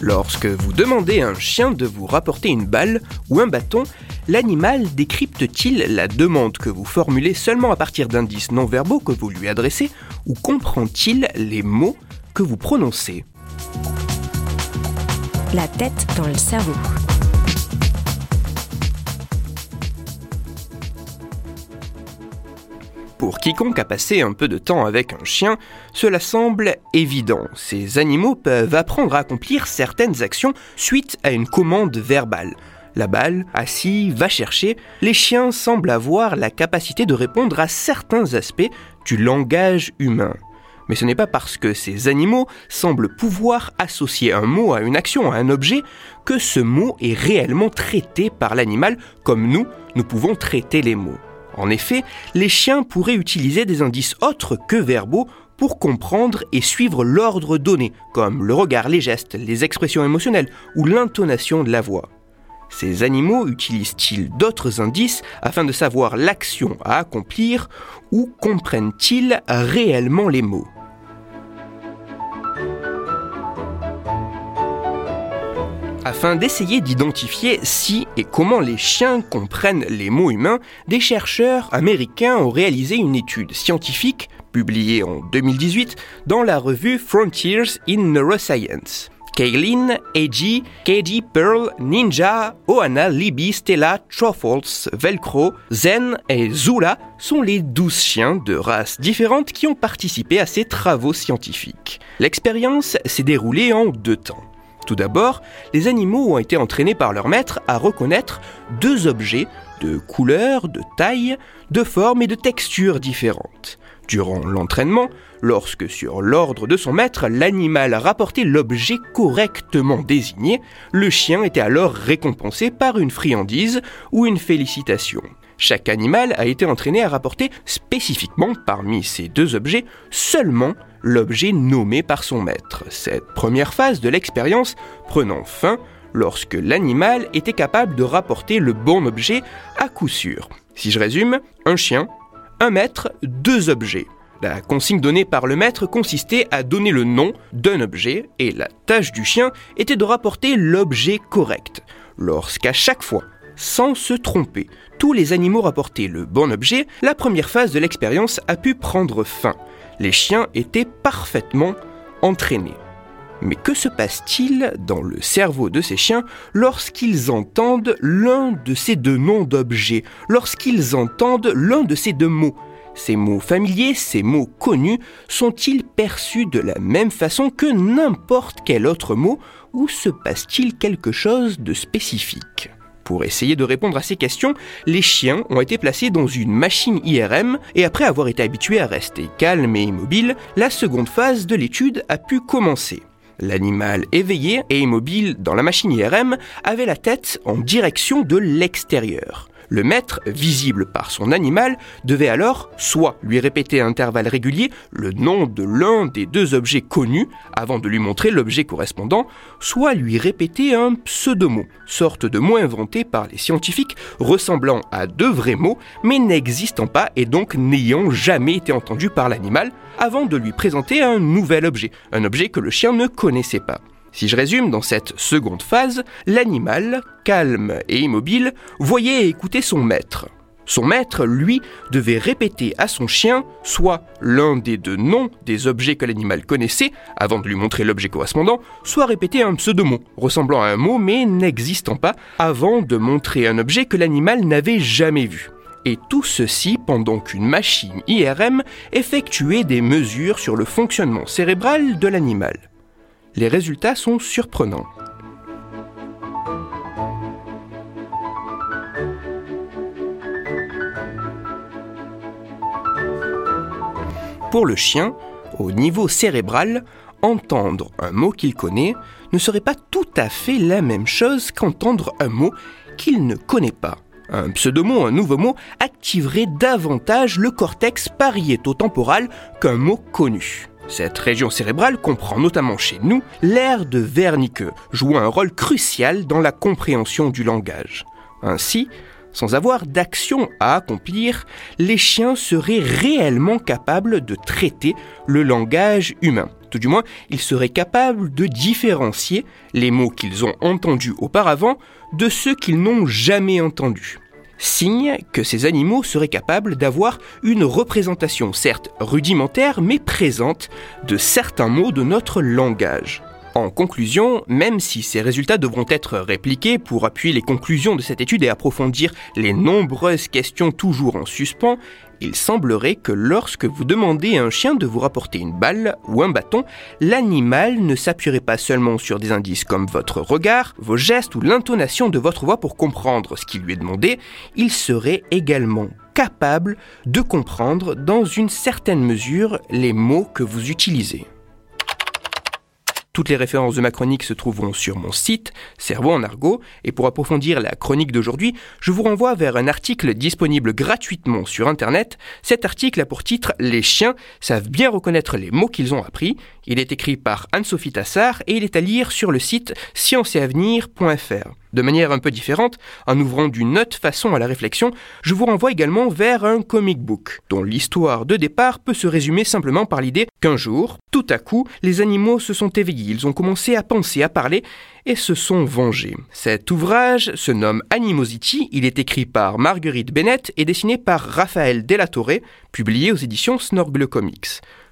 Lorsque vous demandez à un chien de vous rapporter une balle ou un bâton, l'animal décrypte-t-il la demande que vous formulez seulement à partir d'indices non verbaux que vous lui adressez ou comprend-il les mots que vous prononcez? La tête dans le cerveau. Pour quiconque a passé un peu de temps avec un chien, cela semble évident. Ces animaux peuvent apprendre à accomplir certaines actions suite à une commande verbale. La balle, assis, va chercher, les chiens semblent avoir la capacité de répondre à certains aspects du langage humain. Mais ce n'est pas parce que ces animaux semblent pouvoir associer un mot à une action, à un objet, que ce mot est réellement traité par l'animal comme nous, nous pouvons traiter les mots. En effet, les chiens pourraient utiliser des indices autres que verbaux pour comprendre et suivre l'ordre donné, comme le regard, les gestes, les expressions émotionnelles ou l'intonation de la voix. Ces animaux utilisent-ils d'autres indices afin de savoir l'action à accomplir ou comprennent-ils réellement les mots? Afin d'essayer d'identifier si et comment les chiens comprennent les mots humains, des chercheurs américains ont réalisé une étude scientifique publiée en 2018 dans la revue Frontiers in Neuroscience. Kaylin, Eiji, KD, Pearl, Ninja, Ohana, Libby, Stella, Truffles, Velcro, Zen et Zula sont les douze chiens de races différentes qui ont participé à ces travaux scientifiques. L'expérience s'est déroulée en deux temps. Tout d'abord, les animaux ont été entraînés par leur maître à reconnaître deux objets de couleur, de taille, de forme et de texture différentes. Durant l'entraînement, lorsque sur l'ordre de son maître, l'animal rapportait l'objet correctement désigné, le chien était alors récompensé par une friandise ou une félicitation. Chaque animal a été entraîné à rapporter spécifiquement parmi ces deux objets seulement l'objet nommé par son maître. Cette première phase de l'expérience prenant fin lorsque l'animal était capable de rapporter le bon objet à coup sûr. Si je résume, un chien, un maître, deux objets. La consigne donnée par le maître consistait à donner le nom d'un objet et la tâche du chien était de rapporter l'objet correct. Lorsqu'à chaque fois, sans se tromper, tous les animaux rapportaient le bon objet, la première phase de l'expérience a pu prendre fin. Les chiens étaient parfaitement entraînés. Mais que se passe-t-il dans le cerveau de ces chiens lorsqu'ils entendent l'un de ces deux noms d'objets, lorsqu'ils entendent l'un de ces deux mots? Ces mots familiers, ces mots connus, sont-ils perçus de la même façon que n'importe quel autre mot ou se passe-t-il quelque chose de spécifique? Pour essayer de répondre à ces questions, les chiens ont été placés dans une machine IRM et après avoir été habitués à rester calmes et immobiles, la seconde phase de l'étude a pu commencer. L'animal éveillé et immobile dans la machine IRM avait la tête en direction de l'extérieur. Le maître, visible par son animal, devait alors soit lui répéter à intervalles réguliers le nom de l'un des deux objets connus avant de lui montrer l'objet correspondant, soit lui répéter un pseudomot, sorte de mot inventé par les scientifiques ressemblant à deux vrais mots mais n'existant pas et donc n'ayant jamais été entendu par l'animal avant de lui présenter un nouvel objet, un objet que le chien ne connaissait pas. Si je résume, dans cette seconde phase, l'animal, calme et immobile, voyait et écoutait son maître. Son maître, lui, devait répéter à son chien soit l'un des deux noms des objets que l'animal connaissait, avant de lui montrer l'objet correspondant, soit répéter un pseudomot, ressemblant à un mot mais n'existant pas, avant de montrer un objet que l'animal n'avait jamais vu. Et tout ceci pendant qu'une machine IRM effectuait des mesures sur le fonctionnement cérébral de l'animal les résultats sont surprenants. Pour le chien, au niveau cérébral, entendre un mot qu'il connaît ne serait pas tout à fait la même chose qu'entendre un mot qu'il ne connaît pas. Un pseudomot, un nouveau mot, activerait davantage le cortex pariéto-temporal qu'un mot connu. Cette région cérébrale comprend notamment chez nous l'aire de Wernicke, jouant un rôle crucial dans la compréhension du langage. Ainsi, sans avoir d'action à accomplir, les chiens seraient réellement capables de traiter le langage humain. Tout du moins, ils seraient capables de différencier les mots qu'ils ont entendus auparavant de ceux qu'ils n'ont jamais entendus signe que ces animaux seraient capables d'avoir une représentation certes rudimentaire mais présente de certains mots de notre langage. En conclusion, même si ces résultats devront être répliqués pour appuyer les conclusions de cette étude et approfondir les nombreuses questions toujours en suspens, il semblerait que lorsque vous demandez à un chien de vous rapporter une balle ou un bâton, l'animal ne s'appuierait pas seulement sur des indices comme votre regard, vos gestes ou l'intonation de votre voix pour comprendre ce qui lui est demandé, il serait également capable de comprendre dans une certaine mesure les mots que vous utilisez. Toutes les références de ma chronique se trouveront sur mon site, Cerveau en argot, et pour approfondir la chronique d'aujourd'hui, je vous renvoie vers un article disponible gratuitement sur Internet. Cet article a pour titre Les chiens savent bien reconnaître les mots qu'ils ont appris. Il est écrit par Anne-Sophie Tassard et il est à lire sur le site scienceetavenir.fr. De manière un peu différente, en ouvrant d'une autre façon à la réflexion, je vous renvoie également vers un comic book, dont l'histoire de départ peut se résumer simplement par l'idée qu'un jour, tout à coup, les animaux se sont éveillés, ils ont commencé à penser, à parler, et se sont vengés. Cet ouvrage se nomme Animosity, il est écrit par Marguerite Bennett et dessiné par Raphaël Dellatorre, publié aux éditions Snorgle Comics.